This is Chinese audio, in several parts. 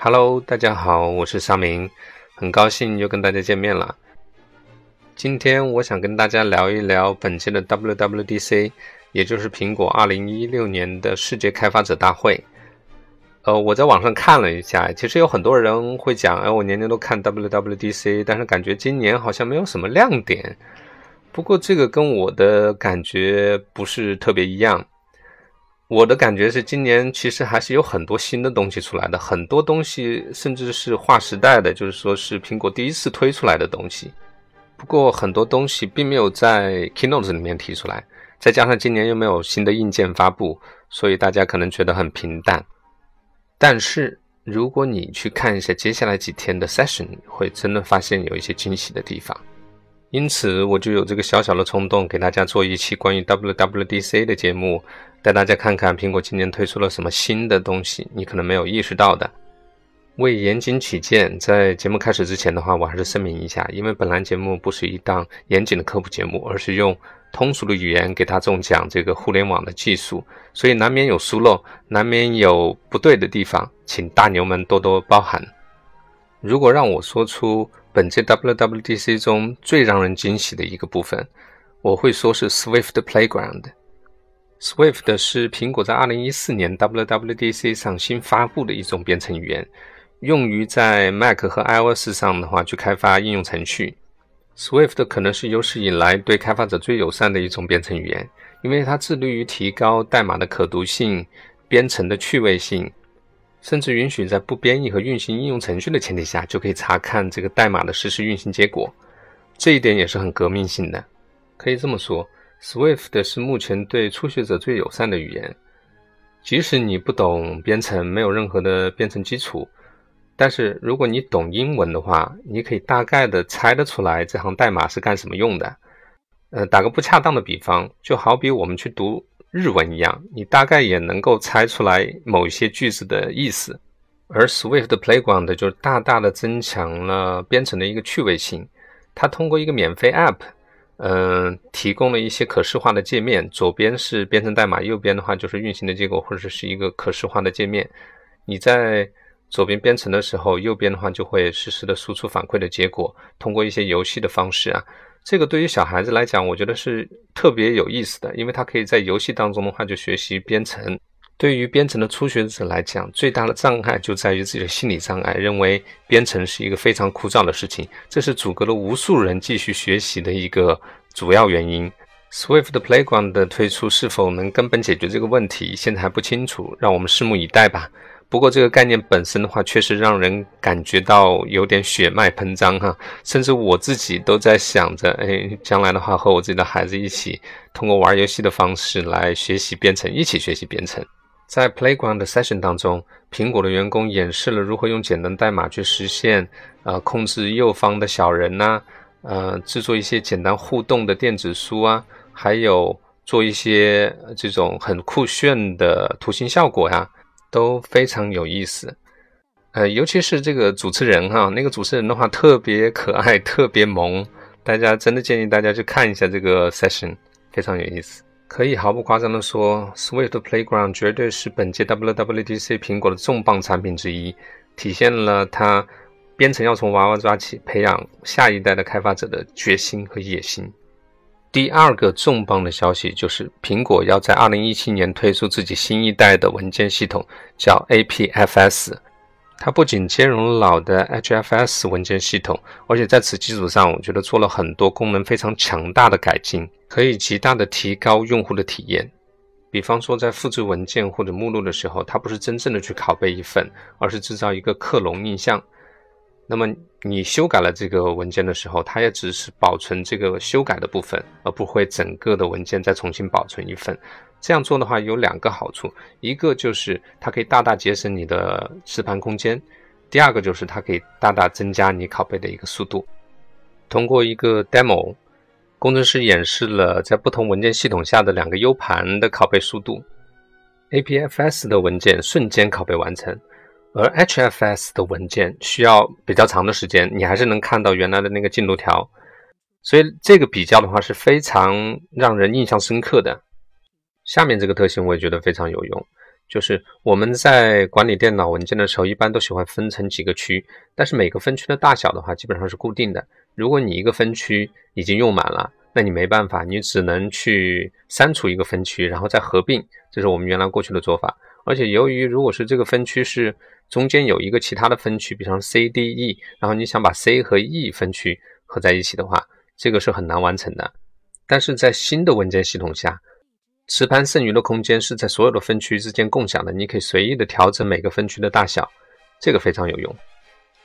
Hello，大家好，我是沙明，很高兴又跟大家见面了。今天我想跟大家聊一聊本届的 WWDC，也就是苹果2016年的世界开发者大会。呃，我在网上看了一下，其实有很多人会讲，哎，我年年都看 WWDC，但是感觉今年好像没有什么亮点。不过这个跟我的感觉不是特别一样。我的感觉是，今年其实还是有很多新的东西出来的，很多东西甚至是划时代的，就是说是苹果第一次推出来的东西。不过很多东西并没有在 Keynote 里面提出来，再加上今年又没有新的硬件发布，所以大家可能觉得很平淡。但是如果你去看一下接下来几天的 session，会真的发现有一些惊喜的地方。因此，我就有这个小小的冲动，给大家做一期关于 WWDC 的节目，带大家看看苹果今年推出了什么新的东西，你可能没有意识到的。为严谨起见，在节目开始之前的话，我还是声明一下，因为本栏节目不是一档严谨的科普节目，而是用通俗的语言给大众讲这个互联网的技术，所以难免有疏漏，难免有不对的地方，请大牛们多多包涵。如果让我说出本届 WWDC 中最让人惊喜的一个部分，我会说是 Swift Playground。Swift 是苹果在2014年 WWDC 上新发布的一种编程语言，用于在 Mac 和 iOS 上的话去开发应用程序。Swift 可能是有史以来对开发者最友善的一种编程语言，因为它致力于提高代码的可读性、编程的趣味性。甚至允许在不编译和运行应用程序的前提下，就可以查看这个代码的实时运行结果。这一点也是很革命性的。可以这么说，Swift 是目前对初学者最友善的语言。即使你不懂编程，没有任何的编程基础，但是如果你懂英文的话，你可以大概的猜得出来这行代码是干什么用的。呃，打个不恰当的比方，就好比我们去读。日文一样，你大概也能够猜出来某一些句子的意思。而 Swift 的 Playground 就是大大的增强了编程的一个趣味性。它通过一个免费 App，嗯，提供了一些可视化的界面。左边是编程代码，右边的话就是运行的结果，或者是一个可视化的界面。你在左边编程的时候，右边的话就会实时的输出反馈的结果。通过一些游戏的方式啊。这个对于小孩子来讲，我觉得是特别有意思的，因为他可以在游戏当中的话就学习编程。对于编程的初学者来讲，最大的障碍就在于自己的心理障碍，认为编程是一个非常枯燥的事情，这是阻隔了无数人继续学习的一个主要原因。Swift Playground 的推出是否能根本解决这个问题，现在还不清楚，让我们拭目以待吧。不过这个概念本身的话，确实让人感觉到有点血脉喷张哈，甚至我自己都在想着，哎，将来的话和我自己的孩子一起，通过玩游戏的方式来学习编程，一起学习编程。在 Playground Session 当中，苹果的员工演示了如何用简单代码去实现，呃，控制右方的小人呐，呃，制作一些简单互动的电子书啊，还有做一些这种很酷炫的图形效果呀。都非常有意思，呃，尤其是这个主持人哈，那个主持人的话特别可爱，特别萌，大家真的建议大家去看一下这个 session，非常有意思。可以毫不夸张的说，Swift Playground 绝对是本届 WWDC 苹果的重磅产品之一，体现了它编程要从娃娃抓起，培养下一代的开发者的决心和野心。第二个重磅的消息就是，苹果要在2017年推出自己新一代的文件系统，叫 APFS。它不仅兼容老的 HFS 文件系统，而且在此基础上，我觉得做了很多功能非常强大的改进，可以极大的提高用户的体验。比方说，在复制文件或者目录的时候，它不是真正的去拷贝一份，而是制造一个克隆印象。那么你修改了这个文件的时候，它也只是保存这个修改的部分，而不会整个的文件再重新保存一份。这样做的话有两个好处，一个就是它可以大大节省你的磁盘空间，第二个就是它可以大大增加你拷贝的一个速度。通过一个 demo，工程师演示了在不同文件系统下的两个 U 盘的拷贝速度，APFS 的文件瞬间拷贝完成。而 HFS 的文件需要比较长的时间，你还是能看到原来的那个进度条，所以这个比较的话是非常让人印象深刻的。下面这个特性我也觉得非常有用，就是我们在管理电脑文件的时候，一般都喜欢分成几个区，但是每个分区的大小的话，基本上是固定的。如果你一个分区已经用满了，那你没办法，你只能去删除一个分区，然后再合并，这是我们原来过去的做法。而且由于如果是这个分区是中间有一个其他的分区，比方 C、D、E，然后你想把 C 和 E 分区合在一起的话，这个是很难完成的。但是在新的文件系统下，磁盘剩余的空间是在所有的分区之间共享的，你可以随意的调整每个分区的大小，这个非常有用。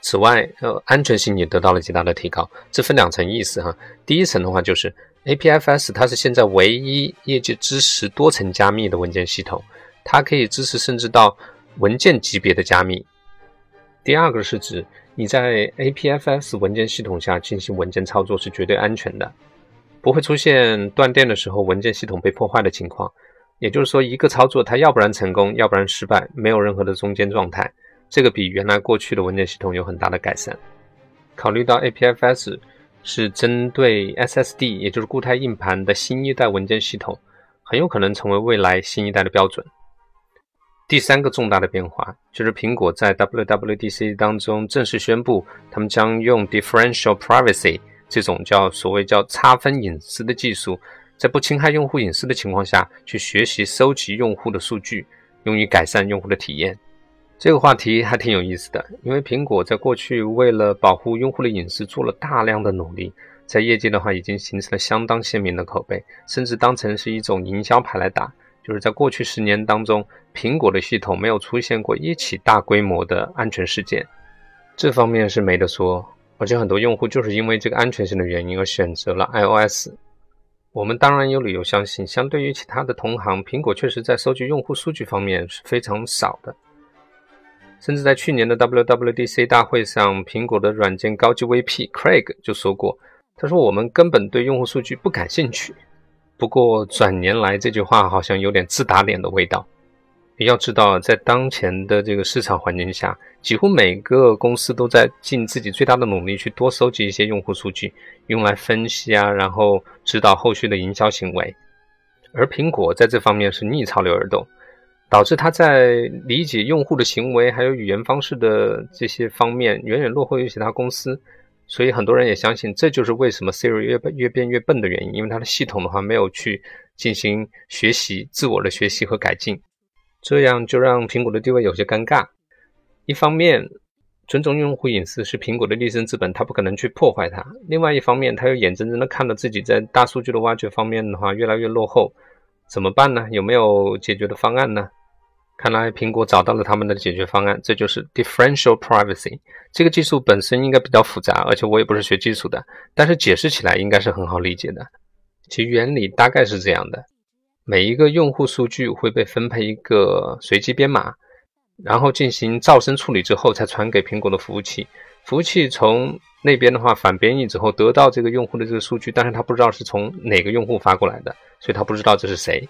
此外，呃，安全性也得到了极大的提高。这分两层意思哈。第一层的话就是 APFS 它是现在唯一业界支持多层加密的文件系统，它可以支持甚至到文件级别的加密。第二个是指你在 APFS 文件系统下进行文件操作是绝对安全的。不会出现断电的时候文件系统被破坏的情况，也就是说，一个操作它要不然成功，要不然失败，没有任何的中间状态。这个比原来过去的文件系统有很大的改善。考虑到 APFS 是针对 SSD，也就是固态硬盘的新一代文件系统，很有可能成为未来新一代的标准。第三个重大的变化就是苹果在 WWDC 当中正式宣布，他们将用 Differential Privacy。这种叫所谓叫差分隐私的技术，在不侵害用户隐私的情况下去学习收集用户的数据，用于改善用户的体验。这个话题还挺有意思的，因为苹果在过去为了保护用户的隐私做了大量的努力，在业界的话已经形成了相当鲜明的口碑，甚至当成是一种营销牌来打。就是在过去十年当中，苹果的系统没有出现过一起大规模的安全事件，这方面是没得说。而且很多用户就是因为这个安全性的原因而选择了 iOS。我们当然有理由相信，相对于其他的同行，苹果确实在收集用户数据方面是非常少的。甚至在去年的 WWDC 大会上，苹果的软件高级 VP Craig 就说过：“他说我们根本对用户数据不感兴趣。”不过转年来，这句话好像有点自打脸的味道。你要知道，在当前的这个市场环境下，几乎每个公司都在尽自己最大的努力去多收集一些用户数据，用来分析啊，然后指导后续的营销行为。而苹果在这方面是逆潮流而动，导致它在理解用户的行为还有语言方式的这些方面远远落后于其他公司。所以很多人也相信，这就是为什么 Siri 越越变越笨的原因，因为它的系统的话没有去进行学习、自我的学习和改进。这样就让苹果的地位有些尴尬。一方面，尊重用户隐私是苹果的立身之本，它不可能去破坏它；另外一方面，它又眼睁睁的看到自己在大数据的挖掘方面的话越来越落后，怎么办呢？有没有解决的方案呢？看来苹果找到了他们的解决方案，这就是 Differential Privacy。这个技术本身应该比较复杂，而且我也不是学技术的，但是解释起来应该是很好理解的。其原理大概是这样的。每一个用户数据会被分配一个随机编码，然后进行噪声处理之后，才传给苹果的服务器。服务器从那边的话反编译之后，得到这个用户的这个数据，但是他不知道是从哪个用户发过来的，所以他不知道这是谁。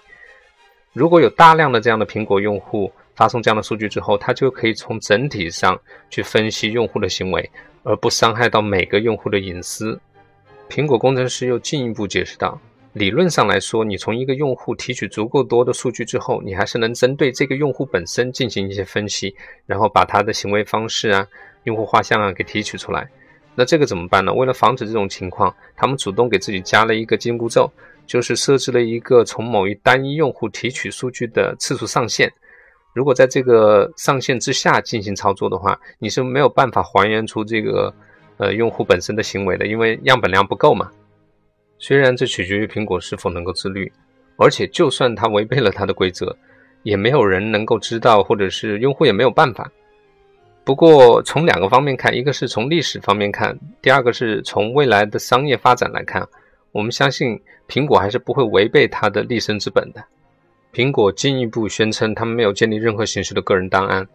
如果有大量的这样的苹果用户发送这样的数据之后，他就可以从整体上去分析用户的行为，而不伤害到每个用户的隐私。苹果工程师又进一步解释道。理论上来说，你从一个用户提取足够多的数据之后，你还是能针对这个用户本身进行一些分析，然后把他的行为方式啊、用户画像啊给提取出来。那这个怎么办呢？为了防止这种情况，他们主动给自己加了一个紧箍咒，就是设置了一个从某一单一用户提取数据的次数上限。如果在这个上限之下进行操作的话，你是没有办法还原出这个呃用户本身的行为的，因为样本量不够嘛。虽然这取决于苹果是否能够自律，而且就算它违背了它的规则，也没有人能够知道，或者是用户也没有办法。不过从两个方面看，一个是从历史方面看，第二个是从未来的商业发展来看，我们相信苹果还是不会违背它的立身之本的。苹果进一步宣称，他们没有建立任何形式的个人档案，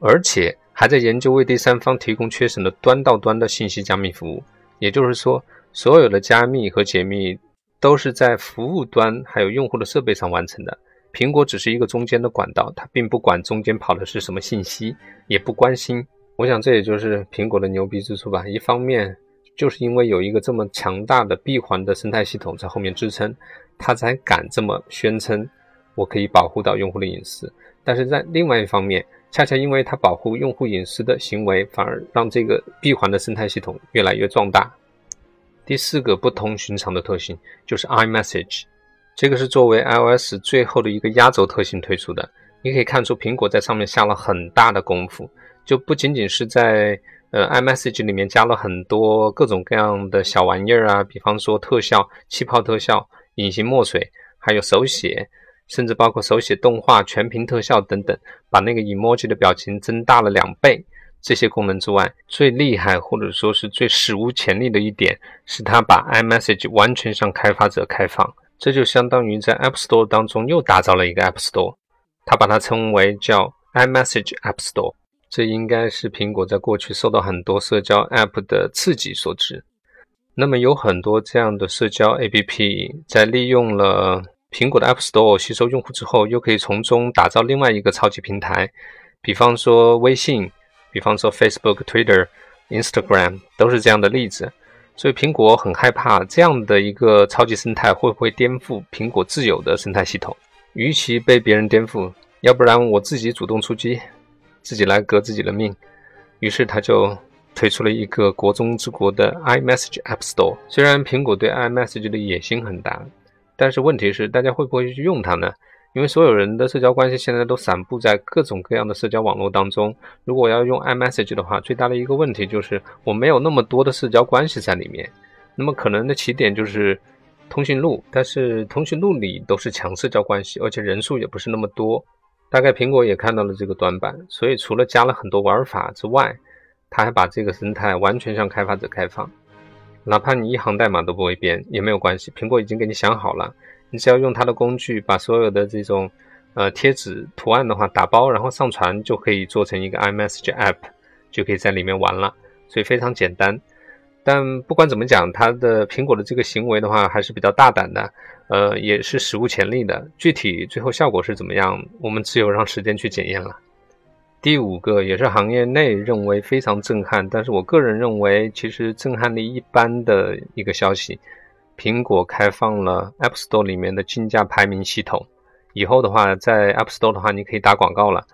而且还在研究为第三方提供缺省的端到端的信息加密服务，也就是说。所有的加密和解密都是在服务端还有用户的设备上完成的。苹果只是一个中间的管道，它并不管中间跑的是什么信息，也不关心。我想这也就是苹果的牛逼之处吧。一方面就是因为有一个这么强大的闭环的生态系统在后面支撑，它才敢这么宣称我可以保护到用户的隐私。但是在另外一方面，恰恰因为它保护用户隐私的行为，反而让这个闭环的生态系统越来越壮大。第四个不同寻常的特性就是 iMessage，这个是作为 iOS 最后的一个压轴特性推出的。你可以看出苹果在上面下了很大的功夫，就不仅仅是在呃 iMessage 里面加了很多各种各样的小玩意儿啊，比方说特效、气泡特效、隐形墨水，还有手写。甚至包括手写动画、全屏特效等等，把那个 emoji 的表情增大了两倍。这些功能之外，最厉害或者说是最史无前例的一点，是它把 iMessage 完全向开发者开放。这就相当于在 App Store 当中又打造了一个 App Store，它把它称为叫 iMessage App Store。这应该是苹果在过去受到很多社交 App 的刺激所致。那么有很多这样的社交 APP 在利用了。苹果的 App Store 吸收用户之后，又可以从中打造另外一个超级平台，比方说微信，比方说 Facebook、Twitter、Instagram 都是这样的例子。所以苹果很害怕这样的一个超级生态会不会颠覆苹果自有的生态系统。与其被别人颠覆，要不然我自己主动出击，自己来革自己的命。于是他就推出了一个国中之国的 iMessage App Store。虽然苹果对 iMessage 的野心很大。但是问题是，大家会不会去用它呢？因为所有人的社交关系现在都散布在各种各样的社交网络当中。如果要用 iMessage 的话，最大的一个问题就是我没有那么多的社交关系在里面。那么可能的起点就是通讯录，但是通讯录里都是强社交关系，而且人数也不是那么多。大概苹果也看到了这个短板，所以除了加了很多玩法之外，它还把这个生态完全向开发者开放。哪怕你一行代码都不会编也没有关系，苹果已经给你想好了，你只要用它的工具把所有的这种呃贴纸图案的话打包，然后上传就可以做成一个 iMessage app，就可以在里面玩了，所以非常简单。但不管怎么讲，它的苹果的这个行为的话还是比较大胆的，呃，也是史无前例的。具体最后效果是怎么样，我们只有让时间去检验了。第五个也是行业内认为非常震撼，但是我个人认为其实震撼力一般的一个消息，苹果开放了 App Store 里面的竞价排名系统。以后的话，在 App Store 的话，你可以打广告了，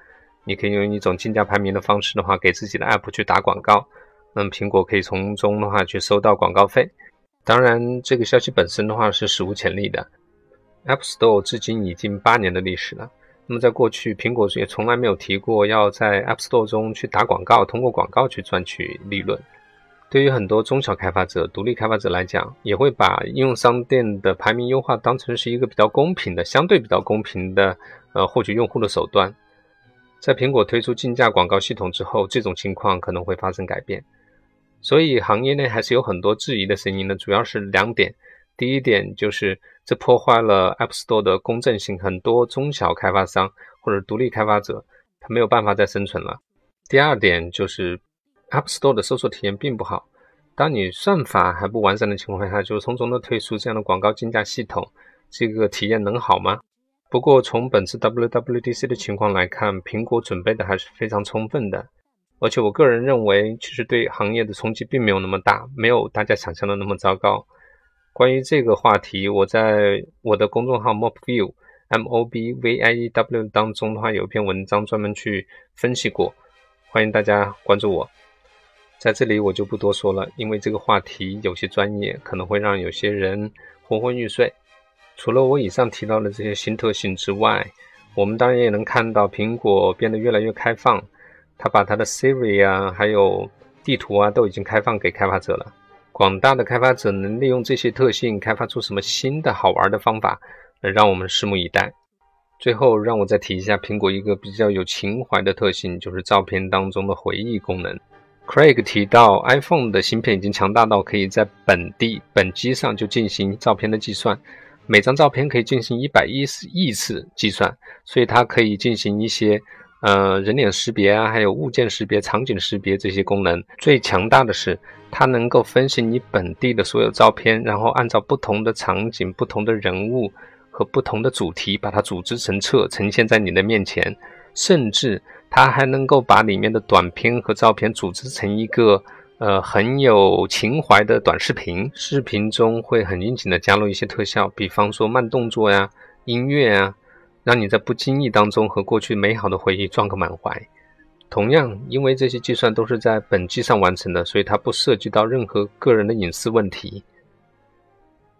你可以用一种竞价排名的方式的话，给自己的 App 去打广告，那么苹果可以从中的话去收到广告费。当然，这个消息本身的话是史无前例的，App Store 至今已经八年的历史了。那么，在过去，苹果也从来没有提过要在 App Store 中去打广告，通过广告去赚取利润。对于很多中小开发者、独立开发者来讲，也会把应用商店的排名优化当成是一个比较公平的、相对比较公平的呃获取用户的手段。在苹果推出竞价广告系统之后，这种情况可能会发生改变。所以，行业内还是有很多质疑的声音呢，主要是两点。第一点就是这破坏了 App Store 的公正性，很多中小开发商或者独立开发者他没有办法再生存了。第二点就是 App Store 的搜索体验并不好，当你算法还不完善的情况下，就匆匆的推出这样的广告竞价系统，这个体验能好吗？不过从本次 WWDC 的情况来看，苹果准备的还是非常充分的，而且我个人认为，其实对行业的冲击并没有那么大，没有大家想象的那么糟糕。关于这个话题，我在我的公众号 Mobview M O B V I E W 当中的话，有一篇文章专门去分析过，欢迎大家关注我。在这里我就不多说了，因为这个话题有些专业，可能会让有些人昏昏欲睡。除了我以上提到的这些新特性之外，我们当然也能看到苹果变得越来越开放，它把它的 Siri 啊，还有地图啊，都已经开放给开发者了。广大的开发者能利用这些特性开发出什么新的好玩的方法，让我们拭目以待。最后，让我再提一下苹果一个比较有情怀的特性，就是照片当中的回忆功能。Craig 提到，iPhone 的芯片已经强大到可以在本地本机上就进行照片的计算，每张照片可以进行一百一十亿次计算，所以它可以进行一些。呃，人脸识别啊，还有物件识别、场景识别这些功能，最强大的是它能够分析你本地的所有照片，然后按照不同的场景、不同的人物和不同的主题，把它组织成册，呈现在你的面前。甚至它还能够把里面的短片和照片组织成一个呃很有情怀的短视频。视频中会很应景的加入一些特效，比方说慢动作呀、音乐啊。让你在不经意当中和过去美好的回忆撞个满怀。同样，因为这些计算都是在本机上完成的，所以它不涉及到任何个人的隐私问题。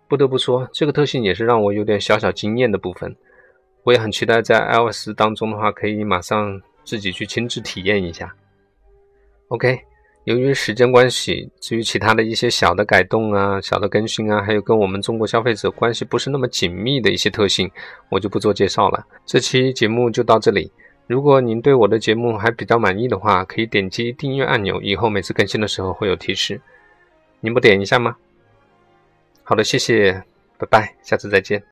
不得不说，这个特性也是让我有点小小惊艳的部分。我也很期待在 iOS 当中的话，可以马上自己去亲自体验一下。OK，由于时间关系，至于其他的一些小的改动啊、小的更新啊，还有跟我们中国消费者关系不是那么紧密的一些特性，我就不做介绍了。这期节目就到这里。如果您对我的节目还比较满意的话，可以点击订阅按钮，以后每次更新的时候会有提示。您不点一下吗？好的，谢谢，拜拜，下次再见。